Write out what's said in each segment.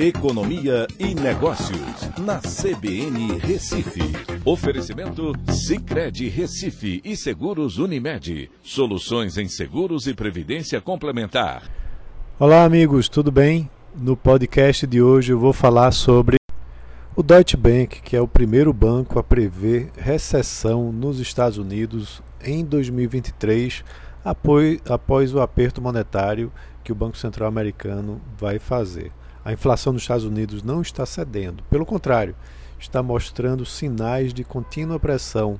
Economia e Negócios, na CBN Recife. Oferecimento Cicred Recife e Seguros Unimed. Soluções em seguros e previdência complementar. Olá, amigos, tudo bem? No podcast de hoje eu vou falar sobre o Deutsche Bank, que é o primeiro banco a prever recessão nos Estados Unidos em 2023, após o aperto monetário que o Banco Central americano vai fazer. A inflação nos Estados Unidos não está cedendo, pelo contrário, está mostrando sinais de contínua pressão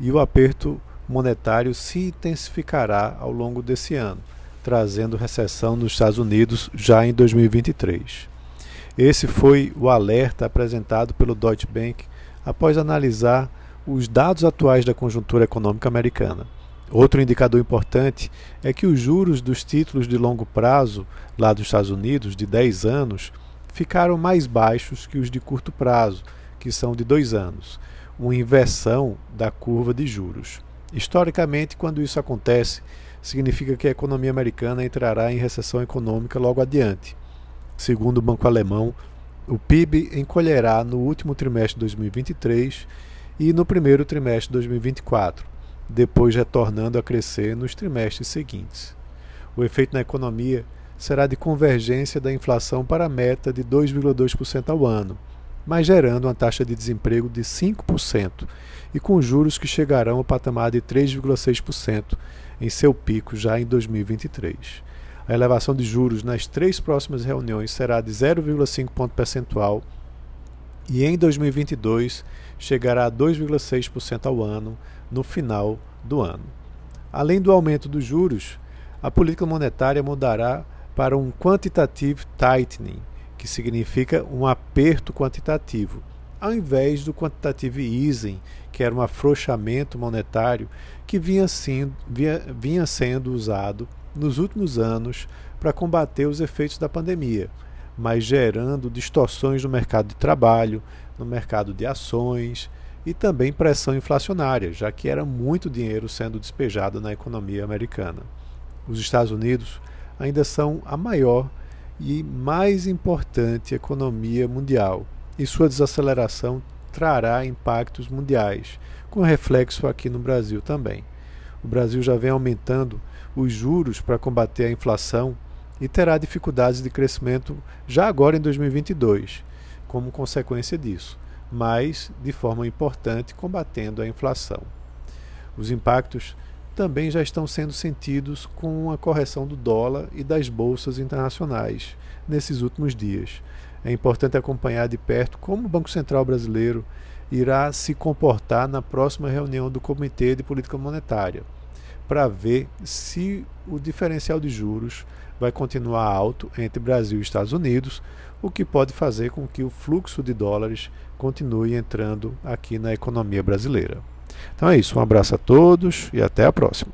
e o aperto monetário se intensificará ao longo desse ano, trazendo recessão nos Estados Unidos já em 2023. Esse foi o alerta apresentado pelo Deutsche Bank após analisar os dados atuais da conjuntura econômica americana. Outro indicador importante é que os juros dos títulos de longo prazo, lá dos Estados Unidos, de 10 anos, ficaram mais baixos que os de curto prazo, que são de 2 anos, uma inversão da curva de juros. Historicamente, quando isso acontece, significa que a economia americana entrará em recessão econômica logo adiante. Segundo o Banco Alemão, o PIB encolherá no último trimestre de 2023 e no primeiro trimestre de 2024 depois retornando a crescer nos trimestres seguintes. O efeito na economia será de convergência da inflação para a meta de 2,2% ao ano, mas gerando uma taxa de desemprego de 5% e com juros que chegarão ao patamar de 3,6% em seu pico já em 2023. A elevação de juros nas três próximas reuniões será de 0,5 ponto percentual e em 2022 chegará a 2,6% ao ano no final do ano. Além do aumento dos juros, a política monetária mudará para um quantitative tightening, que significa um aperto quantitativo, ao invés do quantitative easing, que era um afrouxamento monetário que vinha sendo, vinha, vinha sendo usado nos últimos anos para combater os efeitos da pandemia mas gerando distorções no mercado de trabalho, no mercado de ações e também pressão inflacionária, já que era muito dinheiro sendo despejado na economia americana. Os Estados Unidos ainda são a maior e mais importante economia mundial, e sua desaceleração trará impactos mundiais, com reflexo aqui no Brasil também. O Brasil já vem aumentando os juros para combater a inflação e terá dificuldades de crescimento já agora em 2022, como consequência disso, mas de forma importante combatendo a inflação. Os impactos também já estão sendo sentidos com a correção do dólar e das bolsas internacionais nesses últimos dias. É importante acompanhar de perto como o Banco Central brasileiro irá se comportar na próxima reunião do Comitê de Política Monetária, para ver se o diferencial de juros vai continuar alto entre Brasil e Estados Unidos, o que pode fazer com que o fluxo de dólares continue entrando aqui na economia brasileira. Então é isso, um abraço a todos e até a próxima.